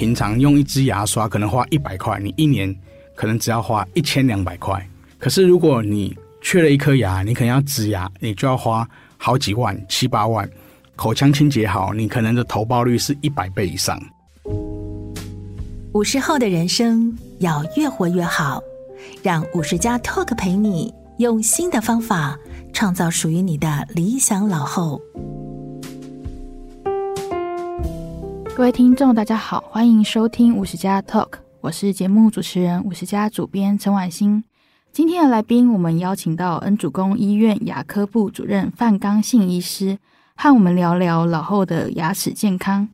平常用一支牙刷可能花一百块，你一年可能只要花一千两百块。可是如果你缺了一颗牙，你可能要植牙，你就要花好几万、七八万。口腔清洁好，你可能的投报率是一百倍以上。五十后的人生要越活越好，让五十加 Talk 陪你用新的方法。创造属于你的理想老后。各位听众，大家好，欢迎收听五十加 Talk，我是节目主持人五十加主编陈婉欣。今天的来宾，我们邀请到恩主公医院牙科部主任范刚信医师，和我们聊聊老后的牙齿健康。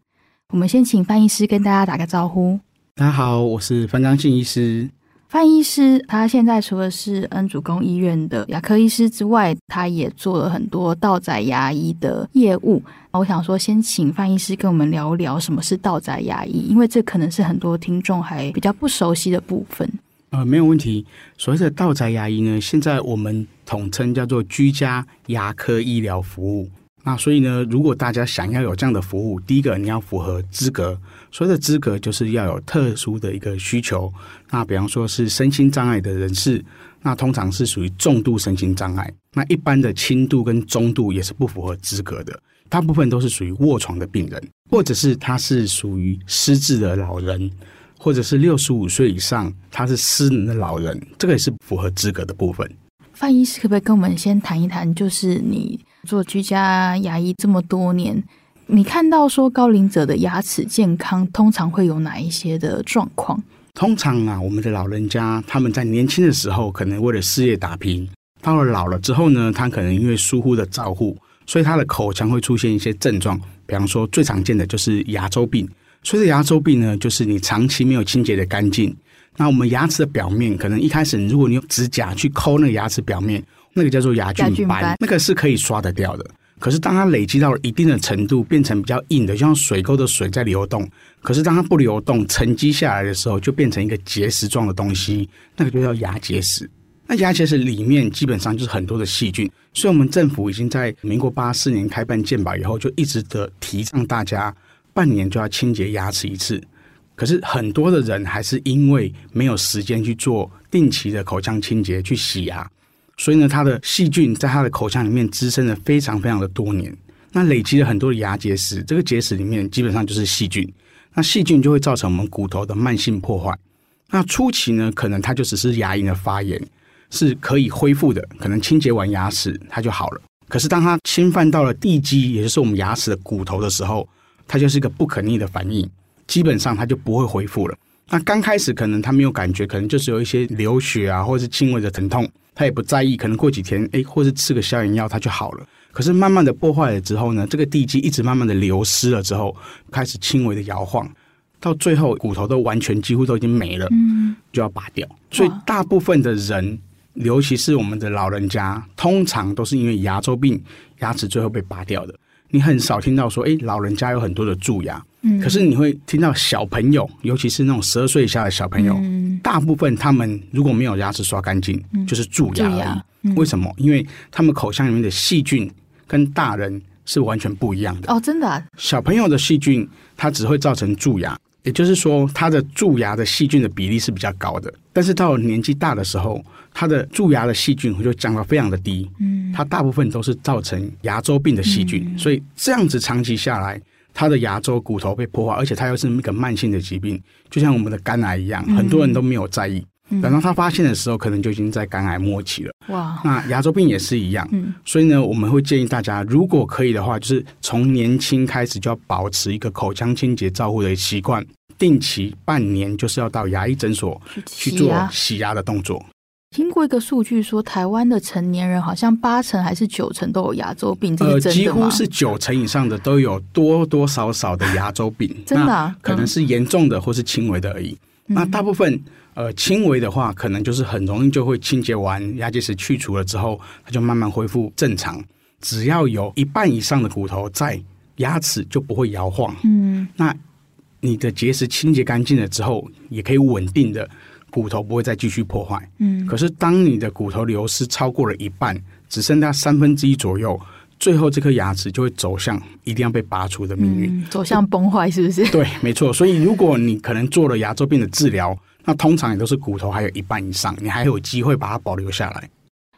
我们先请范医师跟大家打个招呼。大家好，我是范刚信医师。范医师，他现在除了是恩主公医院的牙科医师之外，他也做了很多道宅牙医的业务。我想说，先请范医师跟我们聊聊什么是道宅牙医，因为这可能是很多听众还比较不熟悉的部分。呃，没有问题。所谓的道宅牙医呢，现在我们统称叫做居家牙科医疗服务。那所以呢，如果大家想要有这样的服务，第一个你要符合资格，所谓的资格就是要有特殊的一个需求。那比方说是身心障碍的人士，那通常是属于重度身心障碍。那一般的轻度跟中度也是不符合资格的，大部分都是属于卧床的病人，或者是他是属于失智的老人，或者是六十五岁以上他是失能的老人，这个也是符合资格的部分。范医师可不可以跟我们先谈一谈，就是你做居家牙医这么多年，你看到说高龄者的牙齿健康通常会有哪一些的状况？通常啊，我们的老人家他们在年轻的时候可能为了事业打拼，到了老了之后呢，他可能因为疏忽的照护，所以他的口腔会出现一些症状，比方说最常见的就是牙周病。所以的牙周病呢，就是你长期没有清洁的干净。那我们牙齿的表面，可能一开始如果你用指甲去抠那个牙齿表面，那个叫做牙菌斑，菌斑那个是可以刷得掉的。可是当它累积到了一定的程度，变成比较硬的，就像水沟的水在流动。可是当它不流动，沉积下来的时候，就变成一个结石状的东西，那个就叫牙结石。那牙结石里面基本上就是很多的细菌，所以我们政府已经在民国八四年开办健保以后，就一直的提倡大家半年就要清洁牙齿一次。可是很多的人还是因为没有时间去做定期的口腔清洁，去洗牙，所以呢，他的细菌在他的口腔里面滋生了非常非常的多年，那累积了很多的牙结石，这个结石里面基本上就是细菌，那细菌就会造成我们骨头的慢性破坏。那初期呢，可能它就只是牙龈的发炎，是可以恢复的，可能清洁完牙齿它就好了。可是当它侵犯到了地基，也就是我们牙齿的骨头的时候，它就是一个不可逆的反应。基本上它就不会恢复了。那刚开始可能它没有感觉，可能就是有一些流血啊，或者是轻微的疼痛，他也不在意。可能过几天，哎，或是吃个消炎药，他就好了。可是慢慢的破坏了之后呢，这个地基一直慢慢的流失了之后，开始轻微的摇晃，到最后骨头都完全几乎都已经没了，嗯，就要拔掉。所以大部分的人，尤其是我们的老人家，通常都是因为牙周病，牙齿最后被拔掉的。你很少听到说，哎，老人家有很多的蛀牙。可是你会听到小朋友，尤其是那种十二岁以下的小朋友，嗯、大部分他们如果没有牙齿刷干净，嗯、就是蛀牙而已。牙嗯、为什么？因为他们口腔里面的细菌跟大人是完全不一样的。哦，真的啊？小朋友的细菌它只会造成蛀牙，也就是说，它的蛀牙的细菌的比例是比较高的。但是到了年纪大的时候，他的蛀牙的细菌就降到非常的低。嗯，它大部分都是造成牙周病的细菌，嗯、所以这样子长期下来。他的牙周骨头被破坏，而且它又是一个慢性的疾病，就像我们的肝癌一样，嗯、很多人都没有在意。嗯、等到他发现的时候，可能就已经在肝癌末期了。哇！那牙周病也是一样。嗯、所以呢，我们会建议大家，如果可以的话，就是从年轻开始就要保持一个口腔清洁照护的习惯，定期半年就是要到牙医诊所去做洗牙的动作。听过一个数据说，台湾的成年人好像八成还是九成都有牙周病，这是真的吗？几乎是九成以上的都有多多少少的牙周病，真的、啊，可能是严重的或是轻微的而已。嗯、那大部分呃轻微的话，可能就是很容易就会清洁完牙结石去除了之后，它就慢慢恢复正常。只要有一半以上的骨头在，牙齿就不会摇晃。嗯，那你的结石清洁干净了之后，也可以稳定的。骨头不会再继续破坏，嗯，可是当你的骨头流失超过了一半，只剩下三分之一左右，最后这颗牙齿就会走向一定要被拔除的命运，嗯，走向崩坏，是不是？对，没错。所以如果你可能做了牙周病的治疗，那通常也都是骨头还有一半以上，你还有机会把它保留下来。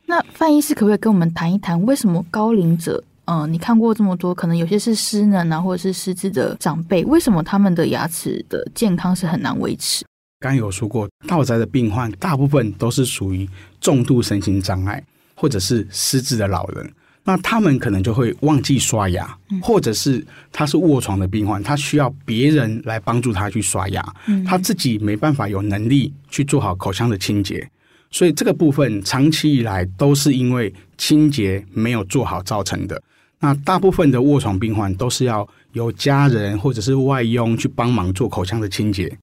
那范医师可不可以跟我们谈一谈，为什么高龄者，嗯、呃，你看过这么多，可能有些是失能啊，或者是失智的长辈，为什么他们的牙齿的健康是很难维持？刚有说过，道宅的病患大部分都是属于重度身心障碍或者是失智的老人，那他们可能就会忘记刷牙，或者是他是卧床的病患，他需要别人来帮助他去刷牙，他自己没办法有能力去做好口腔的清洁，所以这个部分长期以来都是因为清洁没有做好造成的。那大部分的卧床病患都是要由家人或者是外佣去帮忙做口腔的清洁。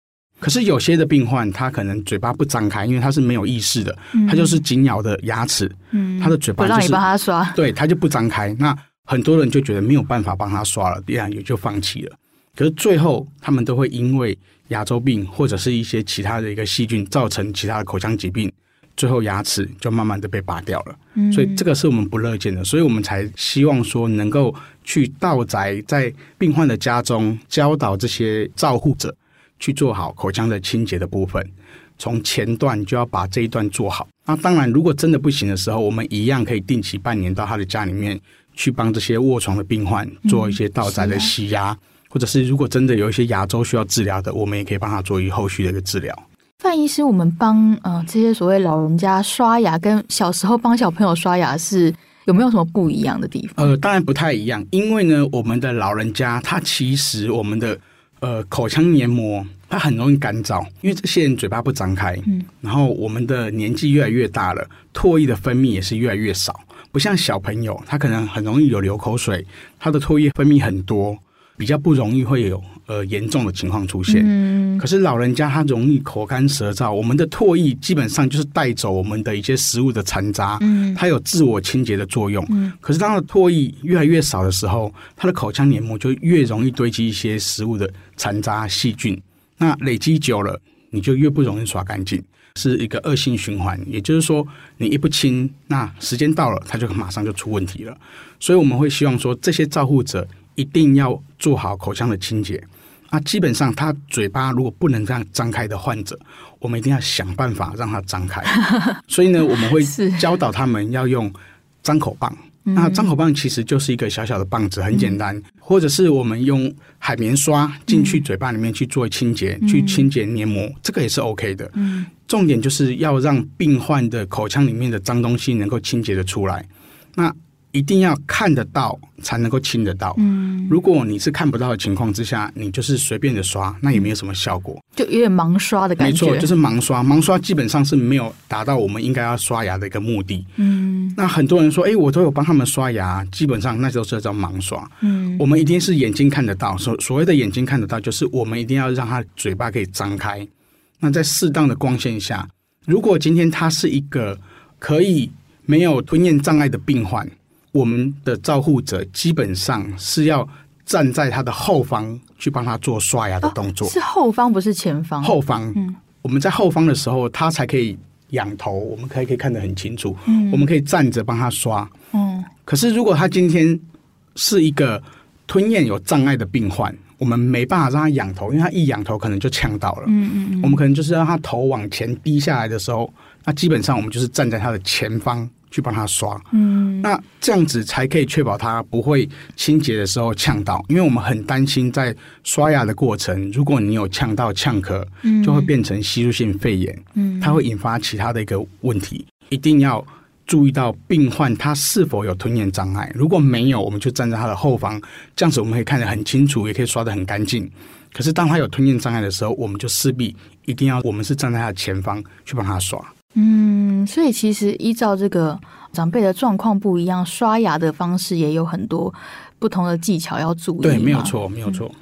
可是有些的病患，他可能嘴巴不张开，因为他是没有意识的，嗯、他就是紧咬的牙齿，嗯，他的嘴巴、就是、不让你帮他刷，对，他就不张开。那很多人就觉得没有办法帮他刷了，这样也就放弃了。可是最后，他们都会因为牙周病或者是一些其他的一个细菌造成其他的口腔疾病，最后牙齿就慢慢的被拔掉了。嗯、所以这个是我们不乐见的，所以我们才希望说能够去到宅，在病患的家中教导这些照护者。去做好口腔的清洁的部分，从前段就要把这一段做好。那当然，如果真的不行的时候，我们一样可以定期半年到他的家里面去帮这些卧床的病患做一些到宅的洗牙，嗯、或者是如果真的有一些牙周需要治疗的，我们也可以帮他做一后续的一个治疗。范医师，我们帮呃这些所谓老人家刷牙，跟小时候帮小朋友刷牙是有没有什么不一样的地方？呃，当然不太一样，因为呢，我们的老人家他其实我们的。呃，口腔黏膜它很容易干燥，因为这些人嘴巴不张开。嗯，然后我们的年纪越来越大了，唾液的分泌也是越来越少，不像小朋友，他可能很容易有流口水，他的唾液分泌很多。比较不容易会有呃严重的情况出现，嗯，可是老人家他容易口干舌燥，我们的唾液基本上就是带走我们的一些食物的残渣，嗯，它有自我清洁的作用，嗯，可是当他的唾液越来越少的时候，他的口腔黏膜就越容易堆积一些食物的残渣细菌，那累积久了，你就越不容易刷干净，是一个恶性循环。也就是说，你一不清，那时间到了，它就马上就出问题了。所以我们会希望说，这些照护者。一定要做好口腔的清洁。那基本上，他嘴巴如果不能这样张开的患者，我们一定要想办法让他张开。所以呢，我们会教导他们要用张口棒。那张口棒其实就是一个小小的棒子，很简单。或者是我们用海绵刷进去嘴巴里面去做清洁，去清洁黏膜，这个也是 OK 的。重点就是要让病患的口腔里面的脏东西能够清洁的出来。那一定要看得到才能够亲得到。嗯，如果你是看不到的情况之下，你就是随便的刷，那也没有什么效果，就有点盲刷的感觉。没错，就是盲刷。盲刷基本上是没有达到我们应该要刷牙的一个目的。嗯，那很多人说，哎、欸，我都有帮他们刷牙，基本上那时候是叫盲刷。嗯，我们一定是眼睛看得到。所所谓的眼睛看得到，就是我们一定要让他嘴巴可以张开。那在适当的光线下，如果今天他是一个可以没有吞咽障碍的病患。我们的照护者基本上是要站在他的后方去帮他做刷牙的动作，哦、是后方不是前方。后方，嗯，我们在后方的时候，他才可以仰头，我们可以可以看得很清楚。嗯，我们可以站着帮他刷。嗯，可是如果他今天是一个吞咽有障碍的病患，我们没办法让他仰头，因为他一仰头可能就呛到了。嗯嗯嗯，我们可能就是让他头往前低下来的时候，那基本上我们就是站在他的前方。去帮他刷，嗯，那这样子才可以确保他不会清洁的时候呛到，因为我们很担心在刷牙的过程，如果你有呛到呛咳，嗯，就会变成吸入性肺炎，嗯，它会引发其他的一个问题，一定要注意到病患他是否有吞咽障碍，如果没有，我们就站在他的后方，这样子我们可以看得很清楚，也可以刷得很干净。可是当他有吞咽障碍的时候，我们就势必一定要我们是站在他的前方去帮他刷。嗯，所以其实依照这个长辈的状况不一样，刷牙的方式也有很多不同的技巧要注意。对，没有错，没有错。嗯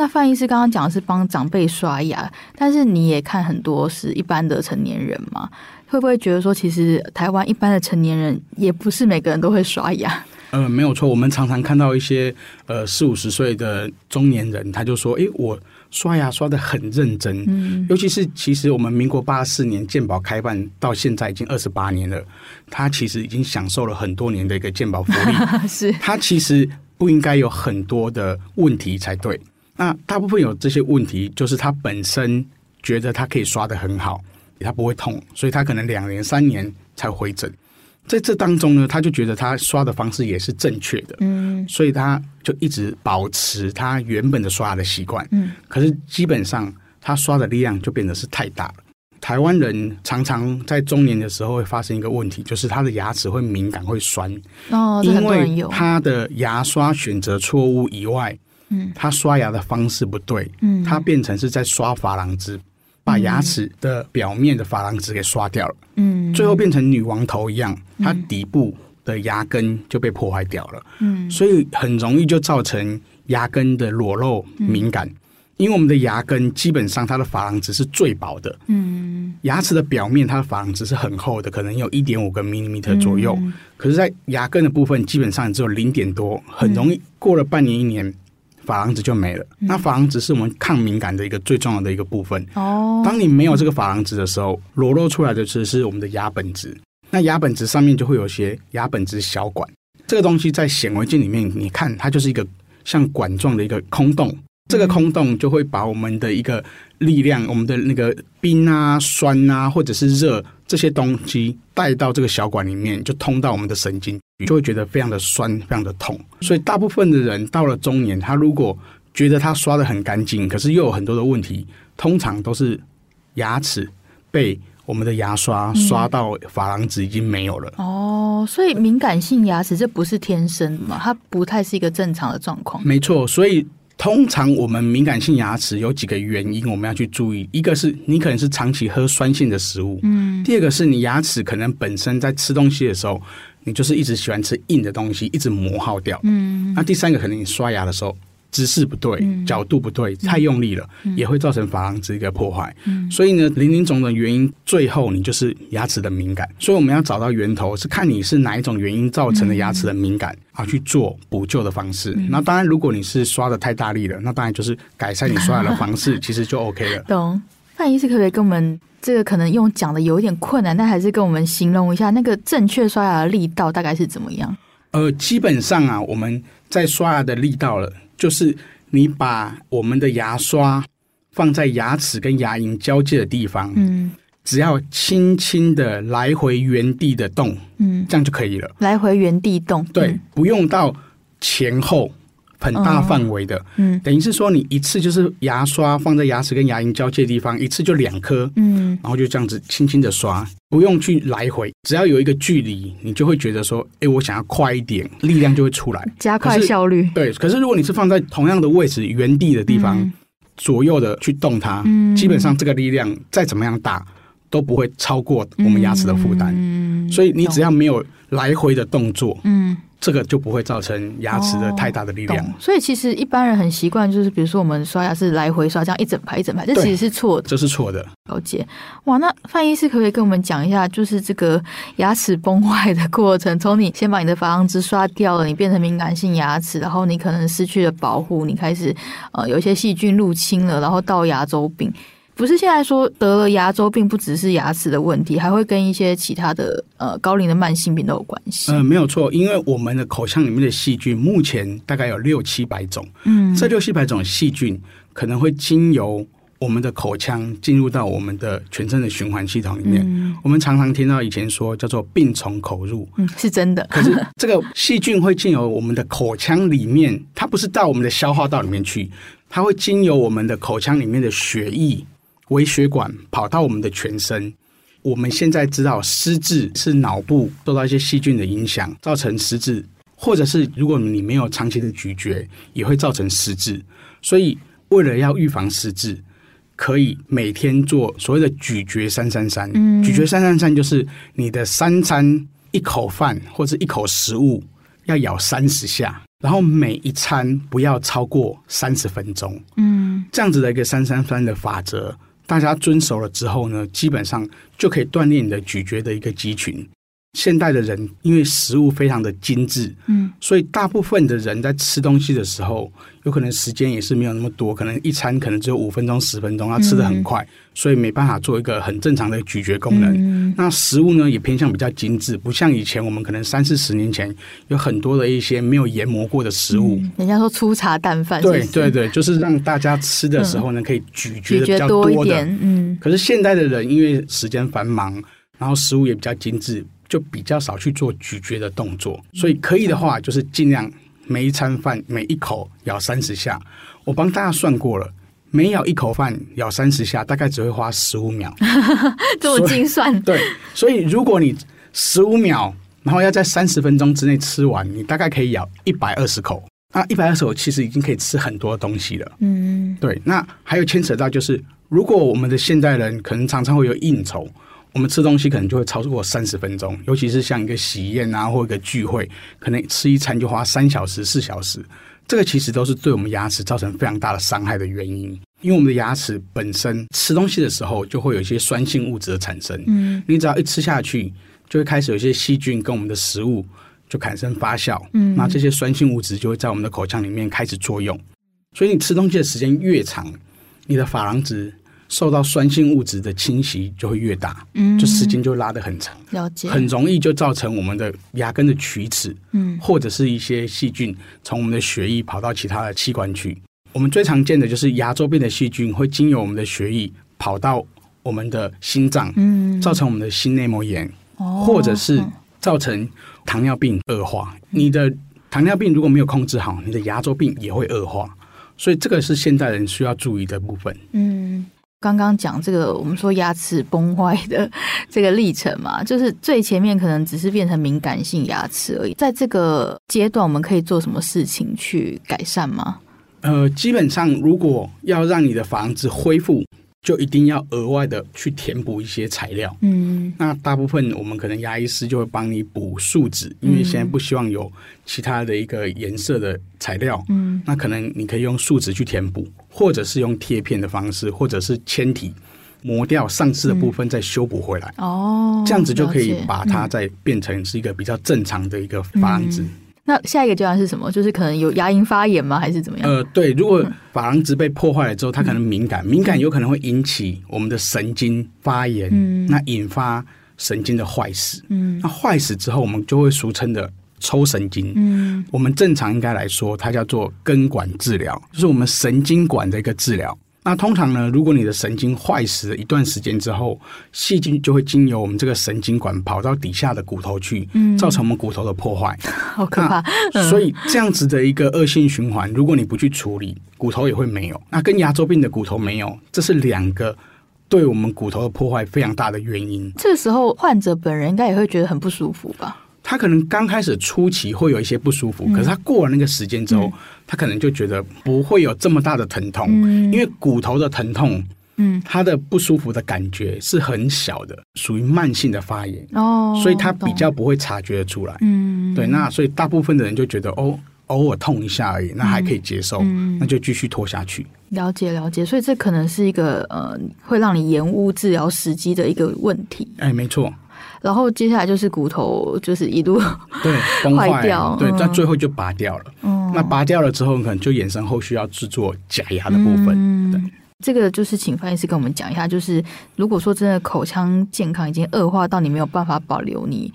那范医师刚刚讲的是帮长辈刷牙，但是你也看很多是一般的成年人嘛？会不会觉得说，其实台湾一般的成年人也不是每个人都会刷牙？呃，没有错，我们常常看到一些呃四五十岁的中年人，他就说：“诶，我刷牙刷的很认真。”嗯，尤其是其实我们民国八四年健保开办到现在已经二十八年了，他其实已经享受了很多年的一个健保福利，是他其实不应该有很多的问题才对。那大部分有这些问题，就是他本身觉得他可以刷的很好，他不会痛，所以他可能两年三年才回诊。在这当中呢，他就觉得他刷的方式也是正确的，嗯，所以他就一直保持他原本的刷牙的习惯，嗯。可是基本上他刷的力量就变得是太大了。台湾人常常在中年的时候会发生一个问题，就是他的牙齿会敏感会酸，哦，因为他的牙刷选择错误以外。嗯，他刷牙的方式不对，嗯，他变成是在刷珐琅质，把牙齿的表面的珐琅质给刷掉了，嗯，最后变成女王头一样，它底部的牙根就被破坏掉了，嗯，所以很容易就造成牙根的裸露敏感，因为我们的牙根基本上它的珐琅质是最薄的，嗯，牙齿的表面它的珐琅质是很厚的，可能有一点五个 millimeter 左右，可是，在牙根的部分基本上只有零点多，很容易过了半年一年。珐琅质就没了。那珐琅质是我们抗敏感的一个最重要的一个部分。哦，当你没有这个珐琅质的时候，裸露出来的其实是我们的牙本质。那牙本质上面就会有些牙本质小管，这个东西在显微镜里面，你看它就是一个像管状的一个空洞。这个空洞就会把我们的一个力量，我们的那个冰啊、酸啊，或者是热这些东西带到这个小管里面，就通到我们的神经，就会觉得非常的酸、非常的痛。所以大部分的人到了中年，他如果觉得他刷的很干净，可是又有很多的问题，通常都是牙齿被我们的牙刷刷到珐琅质已经没有了。哦，所以敏感性牙齿这不是天生的嘛？它不太是一个正常的状况。没错，所以。通常我们敏感性牙齿有几个原因，我们要去注意。一个是你可能是长期喝酸性的食物，嗯。第二个是你牙齿可能本身在吃东西的时候，你就是一直喜欢吃硬的东西，一直磨耗掉，嗯。那第三个可能你刷牙的时候。姿势不对，角度不对，太用力了，嗯、也会造成珐琅质一个破坏。嗯、所以呢，林林总总的原因，最后你就是牙齿的敏感。所以我们要找到源头，是看你是哪一种原因造成的牙齿的敏感，啊、嗯，去做补救的方式。嗯、那当然，如果你是刷的太大力了，那当然就是改善你刷牙的方式，其实就 OK 了。懂？范医师可不可以跟我们这个可能用讲的有一点困难，但还是跟我们形容一下那个正确刷牙的力道大概是怎么样？呃，基本上啊，我们在刷牙的力道了。就是你把我们的牙刷放在牙齿跟牙龈交界的地方，嗯，只要轻轻的来回原地的动，嗯，这样就可以了。来回原地动，对，嗯、不用到前后。很大范围的，嗯，等于是说你一次就是牙刷放在牙齿跟牙龈交界的地方，一次就两颗，嗯，然后就这样子轻轻的刷，不用去来回，只要有一个距离，你就会觉得说，哎，我想要快一点，力量就会出来，加快效率。对，可是如果你是放在同样的位置原地的地方，嗯、左右的去动它，嗯，基本上这个力量再怎么样大都不会超过我们牙齿的负担，嗯，所以你只要没有来回的动作，嗯。这个就不会造成牙齿的太大的力量，哦，所以其实一般人很习惯，就是比如说我们刷牙是来回刷，这样一整排一整排，这其实是错的，这是错的。了解。哇，那范医师可不可以跟我们讲一下，就是这个牙齿崩坏的过程？从你先把你的珐琅质刷掉了，你变成敏感性牙齿，然后你可能失去了保护，你开始呃有一些细菌入侵了，然后到牙周病。不是现在说得了牙周病，不只是牙齿的问题，还会跟一些其他的呃高龄的慢性病都有关系。嗯，没有错，因为我们的口腔里面的细菌目前大概有六七百种。嗯，这六七百种细菌可能会经由我们的口腔进入到我们的全身的循环系统里面。嗯，我们常常听到以前说叫做病从口入，嗯，是真的。可是这个细菌会进由我们的口腔里面，它不是到我们的消化道里面去，它会经由我们的口腔里面的血液。微血管跑到我们的全身，我们现在知道失智是脑部受到一些细菌的影响造成失智，或者是如果你没有长期的咀嚼，也会造成失智。所以为了要预防失智，可以每天做所谓的咀嚼三三三。嗯，咀嚼三三三就是你的三餐一口饭或者一口食物要咬三十下，然后每一餐不要超过三十分钟。嗯，这样子的一个三三三的法则，大家遵守了之后呢，基本上就可以锻炼你的咀嚼的一个肌群。现代的人因为食物非常的精致，嗯，所以大部分的人在吃东西的时候，有可能时间也是没有那么多，可能一餐可能只有五分钟、十分钟，他吃的很快，嗯，所以没办法做一个很正常的咀嚼功能。嗯，那食物呢也偏向比较精致，不像以前我们可能三四十年前有很多的一些没有研磨过的食物。嗯，人家说粗茶淡饭，对对对，就是让大家吃的时候呢，可以咀嚼的比较多，多。一点，嗯。可是现代的人因为时间繁忙，然后食物也比较精致。就比较少去做咀嚼的动作，所以可以的话，就是尽量每一餐饭每一口咬三十下。我帮大家算过了，每咬一口饭咬三十下，大概只会花十五秒。这么精算？对，所以如果你十五秒，然后要在三十分钟之内吃完，你大概可以咬一百二十口。那一百二十口其实已经可以吃很多东西了。嗯，对。那还有牵扯到就是，如果我们的现代人可能常常会有应酬。我们吃东西可能就会超过三十分钟，尤其是像一个喜宴啊，或一个聚会，可能吃一餐就花三小时、四小时。这个其实都是对我们牙齿造成非常大的伤害的原因。因为我们的牙齿本身吃东西的时候，就会有一些酸性物质的产生。嗯，你只要一吃下去，就会开始有一些细菌跟我们的食物就产生发酵。嗯，那这些酸性物质就会在我们的口腔里面开始作用。所以你吃东西的时间越长，你的珐琅质。受到酸性物质的侵袭就会越大，嗯，就时间就拉得很长，了解，很容易就造成我们的牙根的龋齿，嗯，或者是一些细菌从我们的血液跑到其他的器官去。我们最常见的就是牙周病的细菌会经由我们的血液跑到我们的心脏，嗯，造成我们的心内膜炎，哦，或者是造成糖尿病恶化。你的糖尿病如果没有控制好，你的牙周病也会恶化，所以这个是现代人需要注意的部分，嗯。刚刚讲这个，我们说牙齿崩坏的这个历程嘛，就是最前面可能只是变成敏感性牙齿而已。在这个阶段，我们可以做什么事情去改善吗？呃，基本上如果要让你的房子恢复。就一定要额外的去填补一些材料，嗯，那大部分我们可能牙医师就会帮你补树脂，因为现在不希望有其他的一个颜色的材料，嗯，那可能你可以用树脂去填补，或者是用贴片的方式，或者是铅体磨掉上次的部分再修补回来，哦，这样子就可以把它再变成是一个比较正常的一个珐琅质。那下一个阶段是什么？就是可能有牙龈发炎吗？还是怎么样？呃，对，如果珐琅质被破坏了之后，它可能敏感，敏感有可能会引起我们的神经发炎，嗯，那引发神经的坏死，嗯，那坏死之后，我们就会俗称的抽神经，嗯，我们正常应该来说，它叫做根管治疗，就是我们神经管的一个治疗。那通常呢，如果你的神经坏死了一段时间之后，细菌就会经由我们这个神经管跑到底下的骨头去，嗯，造成我们骨头的破坏，好可怕。所以这样子的一个恶性循环，如果你不去处理，骨头也会没有。那跟牙周病的骨头没有，这是两个对我们骨头的破坏非常大的原因。这个时候，患者本人应该也会觉得很不舒服吧？他可能刚开始初期会有一些不舒服，嗯、可是他过了那个时间之后、嗯，他可能就觉得不会有这么大的疼痛，嗯、因为骨头的疼痛，嗯，他的不舒服的感觉是很小的，属于慢性的发炎哦，所以他比较不会察觉得出来，嗯，对，那所以大部分的人就觉得哦，偶尔痛一下而已，那还可以接受，嗯、那就继续拖下去。了解了解，所以这可能是一个呃，会让你延误治疗时机的一个问题。哎，没错。然后接下来就是骨头，就是一路对崩坏掉，对，但最后就拔掉了。嗯，那拔掉了之后，可能就衍生后续要制作假牙的部分。嗯，对，这个就是请范医师跟我们讲一下，就是如果说真的口腔健康已经恶化到你没有办法保留你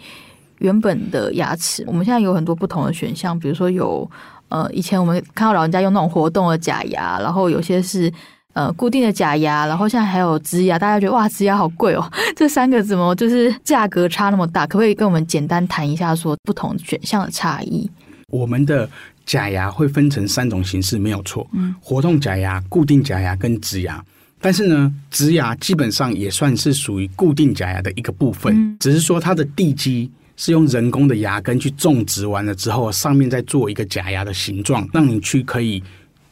原本的牙齿，我们现在有很多不同的选项，比如说有呃，以前我们看到老人家用那种活动的假牙，然后有些是。呃，固定的假牙，然后现在还有植牙，大家觉得哇，植牙好贵哦。这三个怎么就是价格差那么大？可不可以跟我们简单谈一下，说不同选项的差异？我们的假牙会分成三种形式，没有错。嗯，活动假牙、固定假牙跟植牙。但是呢，植牙基本上也算是属于固定假牙的一个部分，嗯，只是说它的地基是用人工的牙根去种植完了之后，上面再做一个假牙的形状，让你去可以。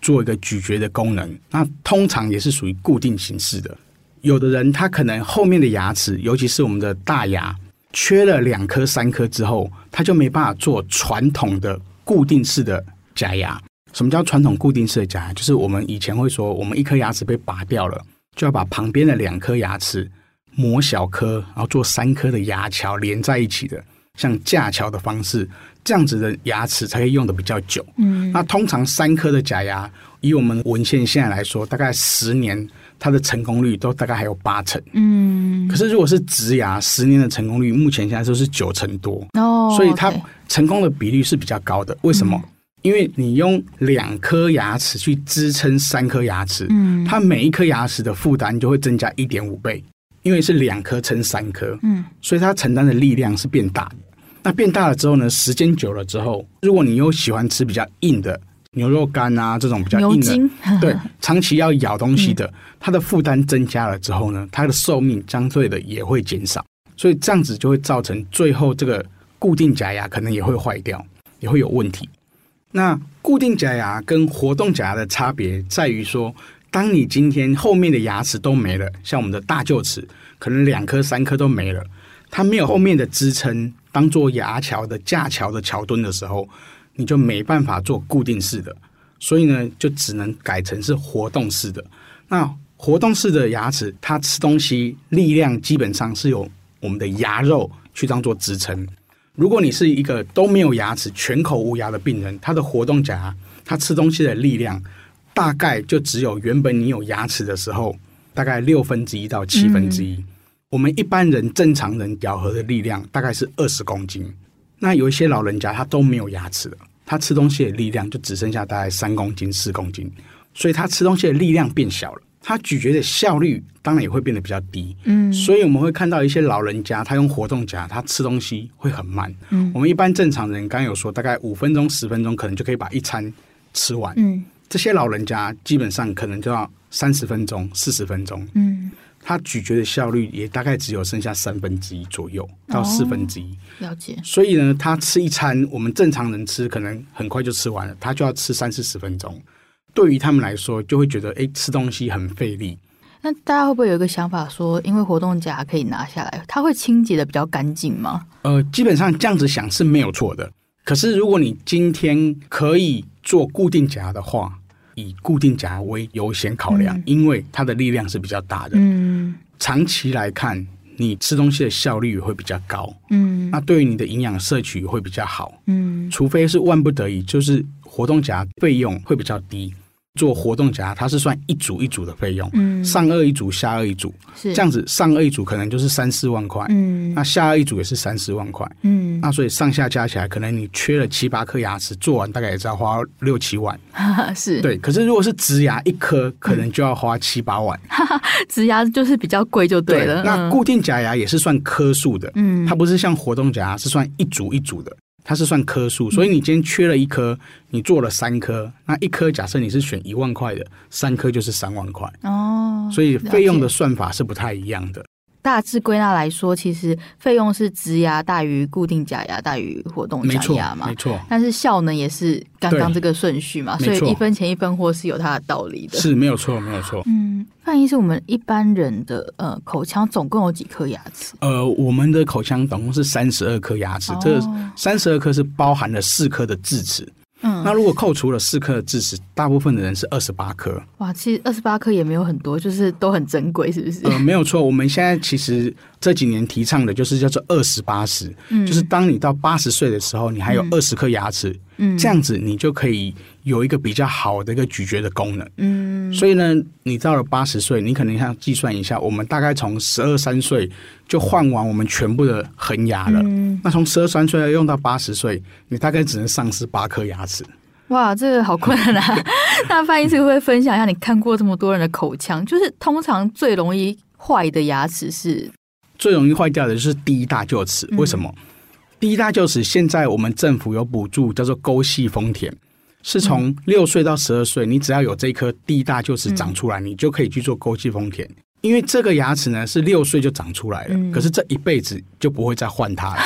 做一个咀嚼的功能。那通常也是属于固定形式的。有的人他可能后面的牙齿，尤其是我们的大牙，缺了两颗、三颗之后，他就没办法做传统的固定式的假牙。什么叫传统固定式的假牙？就是我们以前会说，我们一颗牙齿被拔掉了，就要把旁边的两颗牙齿磨小颗，然后做三颗的牙桥连在一起的，像架桥的方式，这样子的牙齿才可以用的比较久。嗯，那通常三颗的假牙，以我们文献现在来说，大概十年，它的成功率都大概还有八成。嗯，可是如果是植牙，十年的成功率目前现在都是九成多。哦，所以它成功的比率是比较高的。为什么？嗯因为你用两颗牙齿去支撑三颗牙齿，嗯，它每一颗牙齿的负担就会增加一点五倍，因为是两颗撑三颗，嗯，所以它承担的力量是变大的。那变大了之后呢，时间久了之后，如果你又喜欢吃比较硬的牛肉干啊这种比较硬的，对，长期要咬东西的，它的负担增加了之后呢，它的寿命相对的也会减少，所以这样子就会造成最后这个固定假牙可能也会坏掉，也会有问题。那固定假牙跟活动假牙的差别在于说，当你今天后面的牙齿都没了，像我们的大臼齿，可能两颗、三颗都没了，它没有后面的支撑，当做牙桥的架桥的桥墩的时候，你就没办法做固定式的，所以呢，就只能改成是活动式的。那活动式的牙齿，它吃东西力量基本上是由我们的牙肉去当做支撑。如果你是一个都没有牙齿、全口无牙的病人，他的活动假牙，他吃东西的力量大概就只有原本你有牙齿的时候大概六分之一到七分之一。我们一般人正常人咬合的力量大概是二十公斤。那有一些老人家他都没有牙齿了，他吃东西的力量就只剩下大概三公斤、四公斤，所以他吃东西的力量变小了。他咀嚼的效率当然也会变得比较低，嗯，所以我们会看到一些老人家，他用活动夹，他吃东西会很慢，嗯，我们一般正常人刚刚有说，大概五分钟、十分钟可能就可以把一餐吃完，嗯，这些老人家基本上可能就要三十分钟、四十分钟，嗯，他咀嚼的效率也大概只有剩下三分之一左右到四分之一，了解。所以呢，他吃一餐，我们正常人吃可能很快就吃完了，他就要吃三四十分钟。对于他们来说，就会觉得哎，吃东西很费力。那大家会不会有一个想法说，因为活动夹可以拿下来，它会清洁的比较干净吗？呃，基本上这样子想是没有错的。可是如果你今天可以做固定夹的话，以固定夹为优先考量，嗯，因为它的力量是比较大的。嗯，长期来看，你吃东西的效率会比较高。嗯，那对于你的营养摄取会比较好。嗯，除非是万不得已，就是活动夹费用会比较低。做活动夹，它是算一组一组的费用，嗯，上二一组，下二一组，是。这样子，上二一组可能就是三四万块，嗯，那下二一组也是三四万块，嗯，那所以上下加起来，可能你缺了七八颗牙齿，做完大概也是要花六七万，是。对。可是如果是植牙一颗，可能就要花七八万，植牙就是比较贵就对了。对，那固定假牙也是算颗数的，嗯，它不是像活动假，是算一组一组的。它是算颗数，所以你今天缺了一颗，你做了三颗，那一颗假设你是选一万块的，三颗就是三万块。哦，所以费用的算法是不太一样的。大致归纳来说，其实费用是植牙大于固定假牙大于活动假牙嘛，没错。但是效能也是刚刚这个顺序嘛，所以一分钱一分货是有它的道理的。是没有错，没有错。嗯，范医师，我们一般人的呃口腔总共有几颗牙齿？呃，我们的口腔总共是三十二颗牙齿，哦、这三十二颗是包含了四颗的智齿。嗯，那如果扣除了四颗智齿，大部分的人是二十八颗。哇，其实二十八颗也没有很多，就是都很珍贵，是不是？呃，没有错。我们现在其实这几年提倡的就是叫做二十八十，嗯，就是当你到八十岁的时候，你还有二十颗牙齿，嗯，这样子你就可以有一个比较好的一个咀嚼的功能，嗯。所以呢，你到了八十岁，你可能要计算一下，我们大概从十二三岁就换完我们全部的恒牙了。嗯，那从十二三岁要用到八十岁，你大概只能丧失八颗牙齿。哇，这个好困难啊！那范医师会分享一下，你看过这么多人的口腔，就是通常最容易坏的牙齿是？最容易坏掉的就是第一大臼齿。为什么？嗯，第一大臼齿现在我们政府有补助，叫做沟系丰田。是从六岁到十二岁，你只要有这一颗第一大臼齿长出来，嗯、你就可以去做沟隙丰田。因为这个牙齿呢是六岁就长出来了，嗯、可是这一辈子就不会再换它了。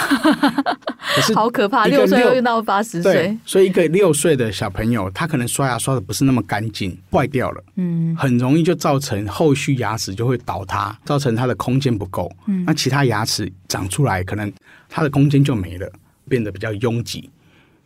可是好可怕，六岁又用到八十岁，所以一个六岁的小朋友，他可能刷牙刷的不是那么干净，坏掉了，嗯，很容易就造成后续牙齿就会倒塌，造成他的空间不够，嗯，那其他牙齿长出来，可能他的空间就没了，变得比较拥挤，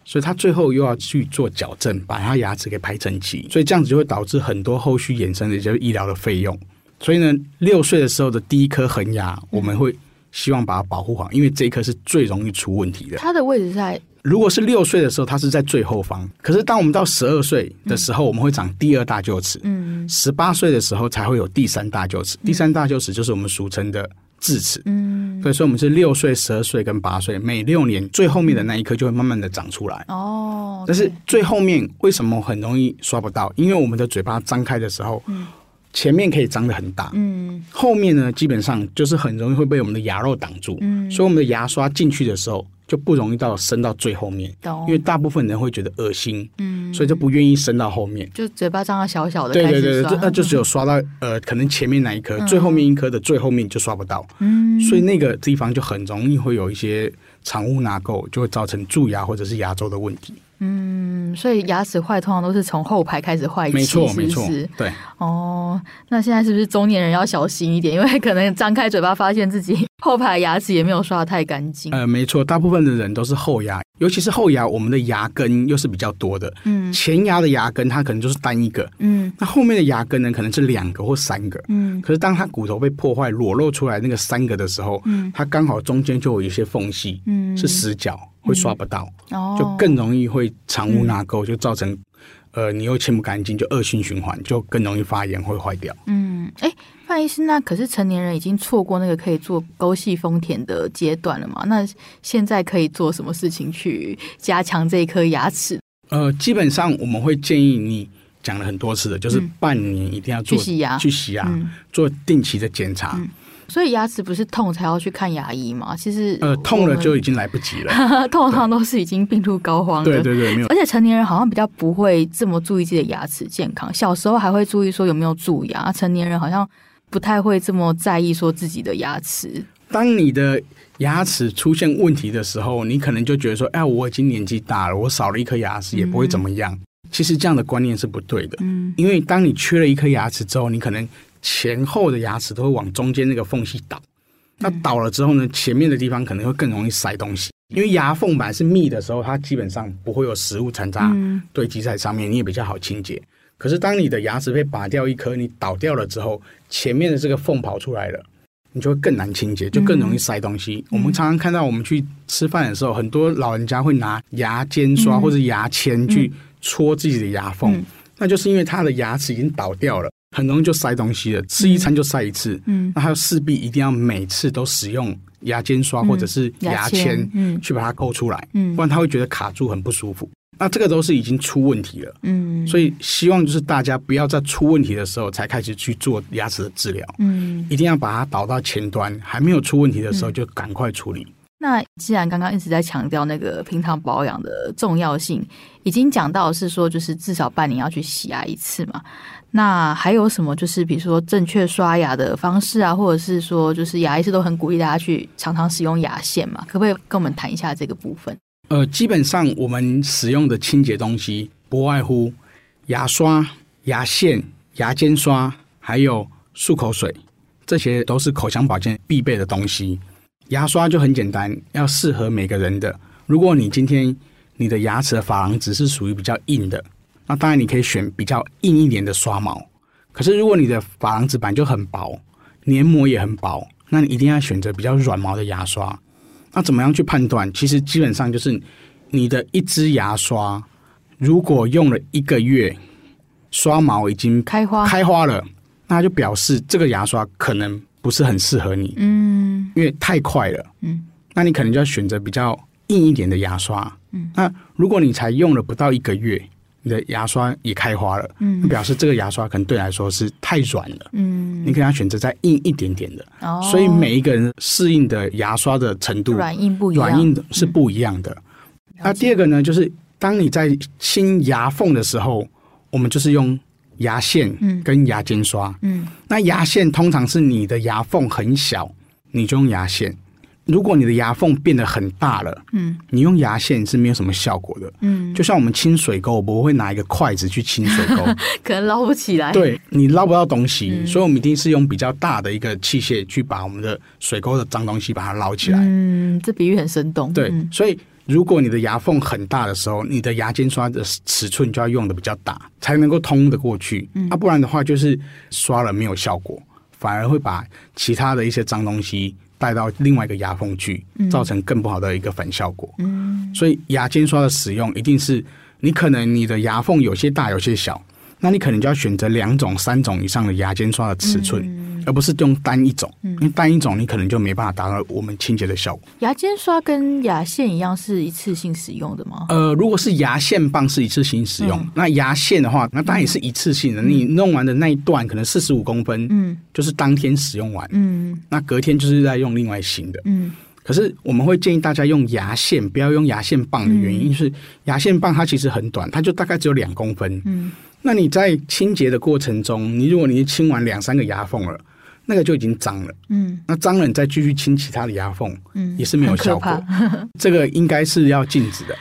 所以他最后又要去做矫正，把他牙齿给排整齐，所以这样子就会导致很多后续衍生的就是医疗的费用。所以呢，六岁的时候的第一颗恒牙，我们会希望把它保护好，因为这一颗是最容易出问题的。它的位置在，如果是六岁的时候，它是在最后方。可是当我们到十二岁的时候，我们会长第二大臼齿。嗯，十八岁的时候才会有第三大臼齿。第三大臼齿就是我们俗称的智齿。嗯，所以说我们是六岁、十二岁跟八岁，每六年最后面的那一颗就会慢慢的长出来。哦，但是最后面为什么很容易刷不到？因为我们的嘴巴张开的时候。嗯。前面可以张得很大，嗯，后面呢，基本上就是很容易会被我们的牙肉挡住，嗯，所以我们的牙刷进去的时候就不容易到伸到最后面，懂。因为大部分人会觉得恶心，嗯，所以就不愿意伸到后面，就嘴巴张得小小的，对对对对，那就只有刷到呃，可能前面那一颗，嗯、最后面一颗的最后面就刷不到，嗯，所以那个地方就很容易会有一些藏污纳垢，就会造成蛀牙或者是牙周的问题。嗯，所以牙齿坏通常都是从后排开始坏起，没错？没错，对。哦，那现在是不是中年人要小心一点？因为可能张开嘴巴，发现自己后排牙齿也没有刷得太干净。呃，没错，大部分的人都是后牙，尤其是后牙，我们的牙根又是比较多的。嗯，前牙的牙根它可能就是单一个，嗯，那后面的牙根呢，可能是两个或三个，嗯。可是当它骨头被破坏裸露出来那个三个的时候，嗯，它刚好中间就有一些缝隙，嗯，是死角。会刷不到，嗯、就更容易会藏污纳垢，嗯、就造成呃你又清不干净，就恶性循环，就更容易发炎会坏掉。嗯，哎，范医师，那可是成年人已经错过那个可以做沟系丰田的阶段了嘛？那现在可以做什么事情去加强这一颗牙齿？呃，基本上我们会建议你讲了很多次的，就是半年一定要做、嗯、去洗牙，去洗牙，嗯、做定期的检查。嗯所以牙齿不是痛才要去看牙医吗？其实呃，痛了就已经来不及了。通常都是已经病入膏肓了。对对对，没有。而且成年人好像比较不会这么注意自己的牙齿健康，小时候还会注意说有没有蛀牙，成年人好像不太会这么在意说自己的牙齿。当你的牙齿出现问题的时候，你可能就觉得说，哎，我已经年纪大了，我少了一颗牙齿也不会怎么样。嗯、其实这样的观念是不对的。嗯，因为当你缺了一颗牙齿之后，你可能。前后的牙齿都会往中间那个缝隙倒，那倒了之后呢，前面的地方可能会更容易塞东西，因为牙缝本来是密的时候，它基本上不会有食物残渣堆积在上面，你也比较好清洁。可是当你的牙齿被拔掉一颗，你倒掉了之后，前面的这个缝跑出来了，你就会更难清洁，就更容易塞东西。我们常常看到我们去吃饭的时候，很多老人家会拿牙尖刷或者牙签去戳自己的牙缝，那就是因为他的牙齿已经倒掉了。很容易就塞东西了，吃一餐就塞一次。嗯，那他势必一定要每次都使用牙尖刷或者是牙签，嗯，去把它勾出来，嗯，不然他会觉得卡住很不舒服。那这个都是已经出问题了，嗯，所以希望就是大家不要在出问题的时候才开始去做牙齿的治疗，嗯，一定要把它导到前端，还没有出问题的时候就赶快处理。那既然刚刚一直在强调那个平常保养的重要性，已经讲到是说就是至少半年要去洗牙一次嘛。那还有什么？就是比如说正确刷牙的方式啊，或者是说，就是牙医师都很鼓励大家去常常使用牙线嘛？可不可以跟我们谈一下这个部分？呃，基本上我们使用的清洁东西不外乎牙刷、牙线、牙尖刷，还有漱口水，这些都是口腔保健必备的东西。牙刷就很简单，要适合每个人的。如果你今天你的牙齿的珐琅质是属于比较硬的。那当然，你可以选比较硬一点的刷毛。可是，如果你的珐琅质板就很薄，黏膜也很薄，那你一定要选择比较软毛的牙刷。那怎么样去判断？其实基本上就是你的一支牙刷，如果用了一个月，刷毛已经开花开花了，那就表示这个牙刷可能不是很适合你。嗯，因为太快了。嗯，那你可能就要选择比较硬一点的牙刷。嗯，那如果你才用了不到一个月，你的牙刷也开花了，嗯，表示这个牙刷可能对来说是太软了，嗯，你可能要选择再硬一点点的，哦，所以每一个人适应的牙刷的程度软硬不一样，软硬是不一样的。嗯，那第二个呢，就是当你在清牙缝的时候，我们就是用牙线，嗯，跟牙尖刷，嗯，那牙线通常是你的牙缝很小，你就用牙线。如果你的牙缝变得很大了，嗯，你用牙线是没有什么效果的，嗯，就像我们清水沟，我不会拿一个筷子去清水沟，可能捞不起来，对，你捞不到东西，嗯。所以我们一定是用比较大的一个器械去把我们的水沟的脏东西把它捞起来。嗯，这比喻很生动，对，嗯。所以如果你的牙缝很大的时候，你的牙尖刷的尺寸就要用的比较大，才能够通得过去。嗯。啊，不然的话就是刷了没有效果，反而会把其他的一些脏东西带到另外一个牙缝去，造成更不好的一个反效果。嗯，所以牙尖刷的使用一定是你可能你的牙缝有些大，有些小，那你可能就要选择两种、三种以上的牙尖刷的尺寸。嗯而不是用单一种，因为单一种你可能就没办法达到我们清洁的效果。牙尖刷跟牙线一样是一次性使用的吗？呃，如果是牙线棒是一次性使用，嗯那牙线的话，那当然也是一次性的。你弄完的那一段可能四十五公分，嗯就是当天使用完，嗯那隔天就是在用另外新的。嗯可是我们会建议大家用牙线，不要用牙线棒的原因是，牙线棒它其实很短，它就大概只有两公分。嗯那你在清洁的过程中，你如果你清完两三个牙缝了，那个就已经脏了。嗯那脏了，你再继续清其他的牙缝，嗯，也是没有效果。这个应该是要禁止的。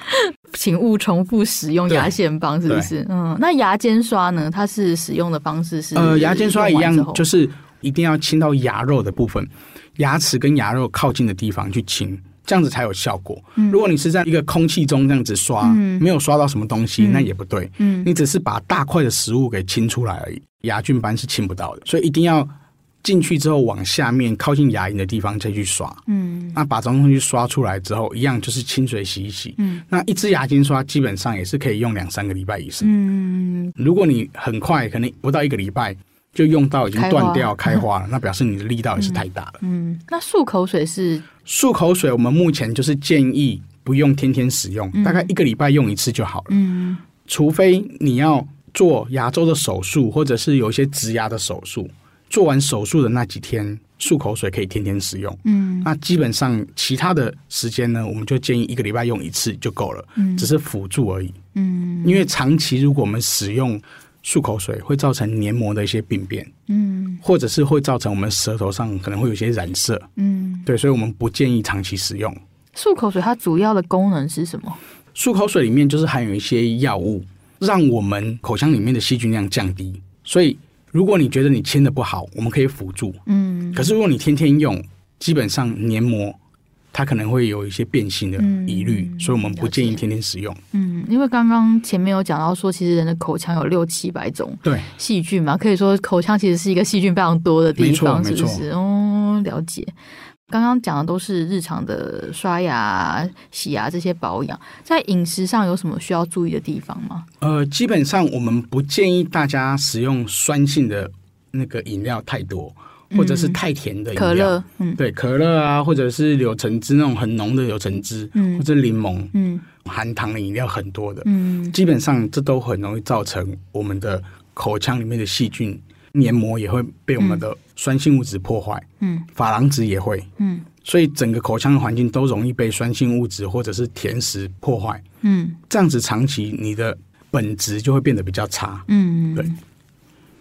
请勿重复使用牙线棒，是不是？嗯，那牙尖刷呢？它是使用的方式是呃，牙尖刷一样，就是一定要清到牙肉的部分，牙齿跟牙肉靠近的地方去清，这样子才有效果。嗯如果你是在一个空气中这样子刷，嗯没有刷到什么东西，嗯那也不对。嗯你只是把大块的食物给清出来而已，牙菌斑是清不到的，所以一定要进去之后往下面靠近牙龈的地方再去刷。嗯那把这种东西刷出来之后，一样就是清水洗一洗。嗯那一支牙尖刷基本上也是可以用两三个礼拜以上。嗯如果你很快，可能不到一个礼拜就用到已经断掉开花了，那表示你的力道也是太大了。嗯，那漱口水是漱口水，我们目前就是建议不用天天使用，大概一个礼拜用一次就好了。嗯除非你要做牙周的手术，或者是有一些植牙的手术，做完手术的那几天，漱口水可以天天使用。嗯那基本上其他的时间呢，我们就建议一个礼拜用一次就够了，只是辅助而已。嗯因为长期如果我们使用漱口水，会造成黏膜的一些病变，嗯或者是会造成我们舌头上可能会有一些染色。嗯，对，所以我们不建议长期使用。漱口水它主要的功能是什么？漱口水里面就是含有一些药物，让我们口腔里面的细菌量降低。所以，如果你觉得你清的不好，我们可以辅助。嗯可是如果你天天用，基本上黏膜它可能会有一些变性的疑虑，嗯所以我们不建议天天使用。嗯，因为刚刚前面有讲到说，其实人的口腔有六七百种对，细菌嘛，可以说口腔其实是一个细菌非常多的地方，是不是？哦，了解。刚刚讲的都是日常的刷牙、洗牙这些保养，在饮食上有什么需要注意的地方吗？呃，基本上我们不建议大家使用酸性的那个饮料太多，或者是太甜的饮可料。乐，嗯对，可乐啊，或者是柳橙汁那种很浓的柳橙汁，嗯或者柠檬，嗯含糖的饮料很多的，嗯基本上这都很容易造成我们的口腔里面的细菌黏膜也会被我们的酸性物质破坏，嗯珐琅质也会，嗯所以整个口腔的环境都容易被酸性物质或者是甜食破坏。嗯这样子长期你的本质就会变得比较差。嗯，对。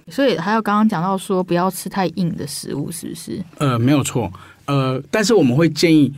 所以还有刚刚讲到说，不要吃太硬的食物，是不是？呃，没有错。呃，但是我们会建议，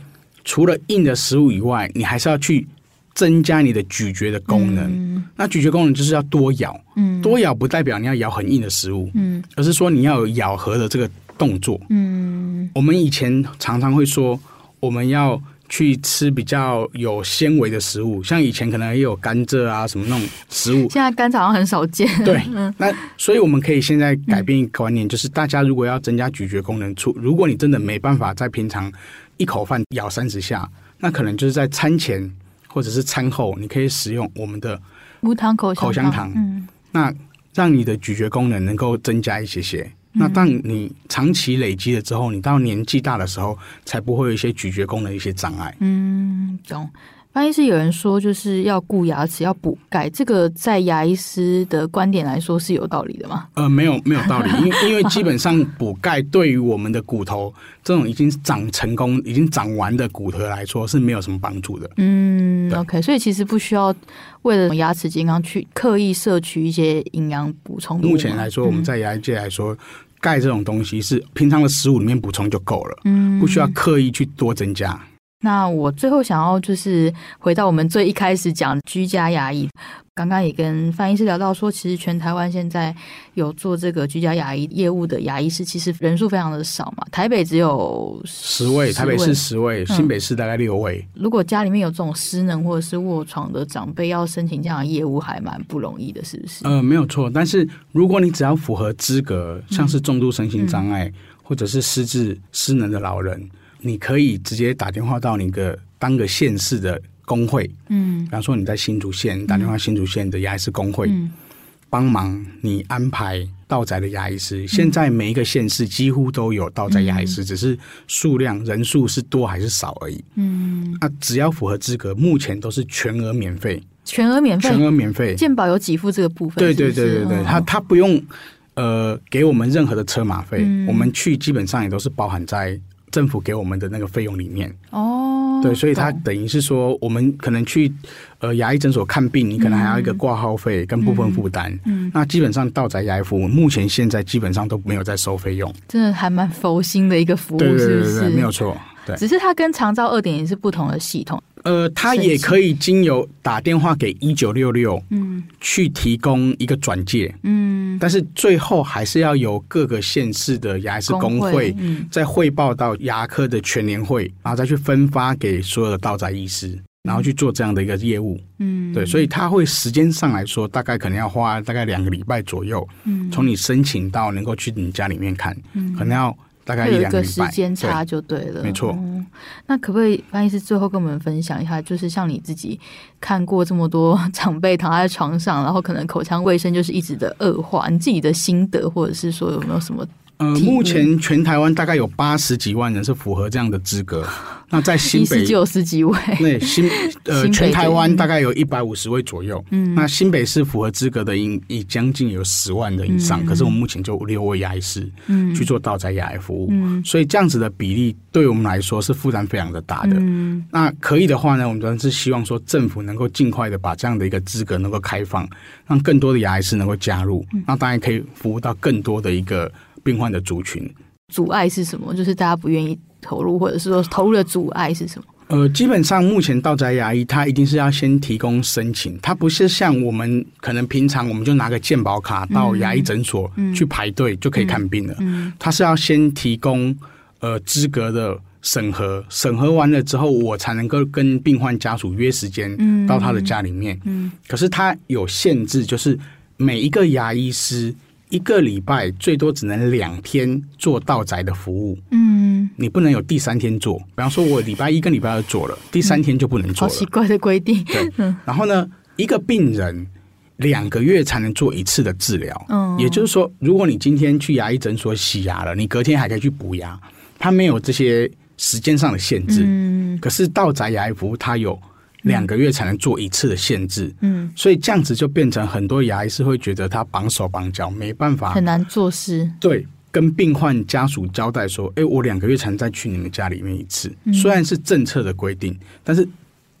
除了硬的食物以外，你还是要去增加你的咀嚼的功能。嗯那咀嚼功能就是要多咬，嗯多咬不代表你要咬很硬的食物，嗯而是说你要有咬合的这个动作。嗯我们以前常常会说，我们要去吃比较有纤维的食物，像以前可能也有甘蔗啊什么那种食物。现在甘蔗好像很少见。对，那所以我们可以现在改变一个观念，就是大家如果要增加咀嚼功能，出如果你真的没办法在平常一口饭咬三十下，那可能就是在餐前或者是餐后，你可以使用我们的无糖口香口香糖嗯那让你的咀嚼功能能够增加一些些。那当你长期累积了之后，你到年纪大的时候，才不会有一些咀嚼功能的一些障碍。嗯，懂。范医师有人说，就是要固牙齿，要补钙，这个在牙医师的观点来说是有道理的吗？呃，没有，没有道理，因为因为基本上补钙对于我们的骨头这种已经长成功、已经长完的骨头来说是没有什么帮助的。嗯，OK，所以其实不需要为了牙齿健康去刻意摄取一些营养补充。目前来说，我们在牙医界来说，钙、嗯、这种东西是平常的食物里面补充就够了，嗯，不需要刻意去多增加。那我最后想要就是回到我们最一开始讲居家牙医，刚刚也跟范医师聊到说，其实全台湾现在有做这个居家牙医业务的牙医师，其实人数非常的少嘛。台北只有十位，台北市十位，新北市大概六位。嗯，如果家里面有这种失能或者是卧床的长辈，要申请这样的业务还蛮不容易的，是不是？呃，没有错。但是如果你只要符合资格，像是重度身心障碍、嗯、或者是失智失能的老人。你可以直接打电话到你个当个县市的工会，嗯，比方说你在新竹县打电话新竹县的牙医师工会，嗯，帮忙你安排到宅的牙医师。现在每一个县市几乎都有到宅牙医师，只是数量人数是多还是少而已。嗯，那只要符合资格，目前都是全额免费，全额免费，全额免费，健保有给付这个部分。对对对对对，他他不用呃给我们任何的车马费，我们去基本上也都是包含在。政府给我们的那个费用里面哦，对，所以它等于是说，我们可能去呃牙医诊所看病，你可能还要一个挂号费跟部分负担。嗯，那基本上到宅牙医服务，目前现在基本上都没有在收费用，真的还蛮佛心的一个服务，是不是？对对对对，没有错。对，只是它跟长照二点零是不同的系统。呃，它也可以经由打电话给一九六六，嗯，去提供一个转介，嗯，但是最后还是要由各个县市的牙医师公会，嗯，再汇报到牙科的全联会，然后再去分发给所有的到宅医师，然后去做这样的一个业务，嗯，对，所以它会时间上来说，大概可能要花大概两个礼拜左右，嗯，从你申请到能够去你家里面看，嗯，可能要。大概有一个时间差就对了，没错、嗯。那可不可以，翻译师最后跟我们分享一下，就是像你自己看过这么多长辈躺在床上，然后可能口腔卫生就是一直的恶化，你自己的心得，或者是说有没有什么？呃，目前全台湾大概有八十几万人是符合这样的资格。那在新北就有十几位，对新呃新全台湾大概有一百五十位左右。嗯，那新北市符合资格的应已将近有十万人以上。嗯、可是我们目前就六位牙医师嗯去做到宅牙医服务。嗯，所以这样子的比例对我们来说是负担非常的大的。嗯，那可以的话呢，我们当然是希望说政府能够尽快的把这样的一个资格能够开放，让更多的牙医师能够加入。那当然可以服务到更多的一个。病患的族群阻碍是什么？就是大家不愿意投入，或者是说投入的阻碍是什么？呃，基本上目前到宅牙医，他一定是要先提供申请，他不是像我们可能平常我们就拿个健保卡到牙医诊所去排队就可以看病了。嗯，他是要先提供呃资格的审核，审核完了之后，我才能够跟病患家属约时间到他的家里面。嗯，可是他有限制，就是每一个牙医师。一个礼拜最多只能两天做道宅的服务，嗯，你不能有第三天做。比方说，我礼拜一跟礼拜二做了，第三天就不能做了。好奇怪的规定。对，然后呢，一个病人两个月才能做一次的治疗。嗯，也就是说，如果你今天去牙医诊所洗牙了，你隔天还可以去补牙，它没有这些时间上的限制。嗯，可是道宅牙医服务它有。两个月才能做一次的限制，嗯，所以这样子就变成很多牙医是会觉得他绑手绑脚，没办法，很难做事。对，跟病患家属交代说，哎，我两个月才能再去你们家里面一次。虽然是政策的规定，但是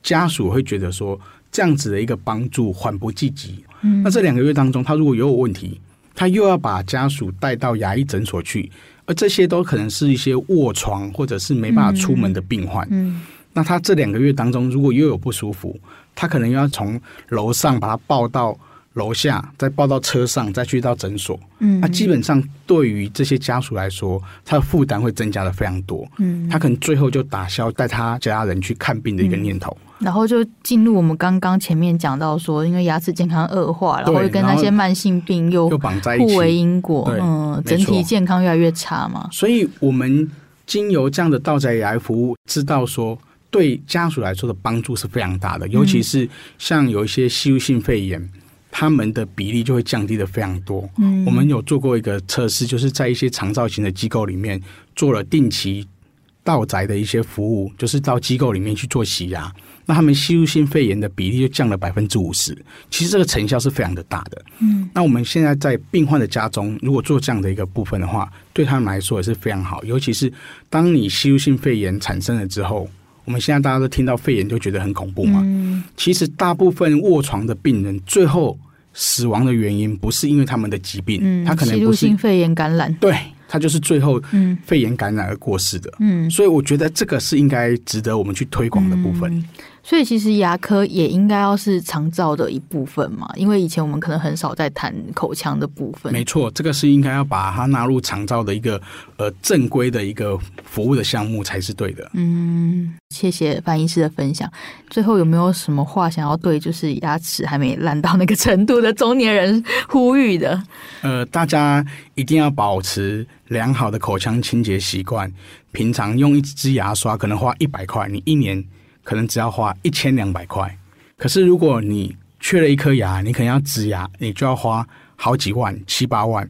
家属会觉得说，这样子的一个帮助缓不济急。嗯，那这两个月当中，他如果有问题，他又要把家属带到牙医诊所去，而这些都可能是一些卧床或者是没办法出门的病患。嗯。嗯那他这两个月当中，如果又有不舒服，他可能要从楼上把他抱到楼下，再抱到车上，再去到诊所。嗯，那基本上对于这些家属来说，他的负担会增加的非常多。嗯，他可能最后就打消带他家人去看病的一个念头，嗯、然后就进入我们刚刚前面讲到说，因为牙齿健康恶化，然后跟那些慢性病又又绑在一起，互为因果。嗯，整体健康越来越差嘛。所以我们经由这样的到宅牙医服务，知道说。对家属来说的帮助是非常大的，尤其是像有一些吸入性肺炎，嗯、他们的比例就会降低的非常多。嗯，我们有做过一个测试，就是在一些长照型的机构里面做了定期到宅的一些服务，就是到机构里面去做洗牙。那他们吸入性肺炎的比例就降了百分之五十。其实这个成效是非常的大的。嗯，那我们现在在病患的家中，如果做这样的一个部分的话，对他们来说也是非常好。尤其是当你吸入性肺炎产生了之后，我们现在大家都听到肺炎就觉得很恐怖嘛。嗯，其实大部分卧床的病人最后死亡的原因不是因为他们的疾病，嗯，他可能不是，性肺炎感染，对。他就是最后肺炎感染而过世的，嗯，所以我觉得这个是应该值得我们去推广的部分。嗯所以其实牙科也应该要是长照的一部分嘛，因为以前我们可能很少在谈口腔的部分。没错，这个是应该要把它纳入长照的一个呃正规的一个服务的项目才是对的。嗯，谢谢范医师的分享。最后有没有什么话想要对就是牙齿还没烂到那个程度的中年人呼吁的？呃，大家一定要保持良好的口腔清洁习惯，平常用一支牙刷可能花一百块，你一年。可能只要花一千两百块，可是如果你缺了一颗牙，你可能要植牙，你就要花好几万、七八万。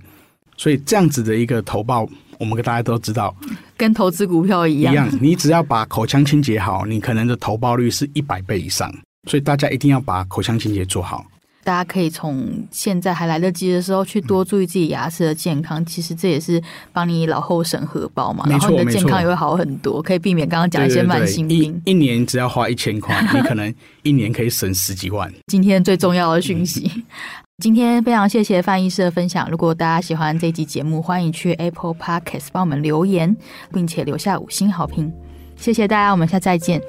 所以这样子的一个投报，我们大家都知道，跟投资股票一样。一样，你只要把口腔清洁好，你可能的投报率是一百倍以上。所以大家一定要把口腔清洁做好。大家可以从现在还来得及的时候去多注意自己牙齿的健康，嗯、其实这也是帮你老后省荷包嘛，然后你的健康也会好很多，可以避免刚刚讲一些慢性病。一，一年只要花一千块，你可能一年可以省十几万。今天最重要的讯息，嗯、今天非常谢谢范医师的分享。如果大家喜欢这集节目，欢迎去 Apple Podcast 帮我们留言，并且留下五星好评。谢谢大家，我们下次再见。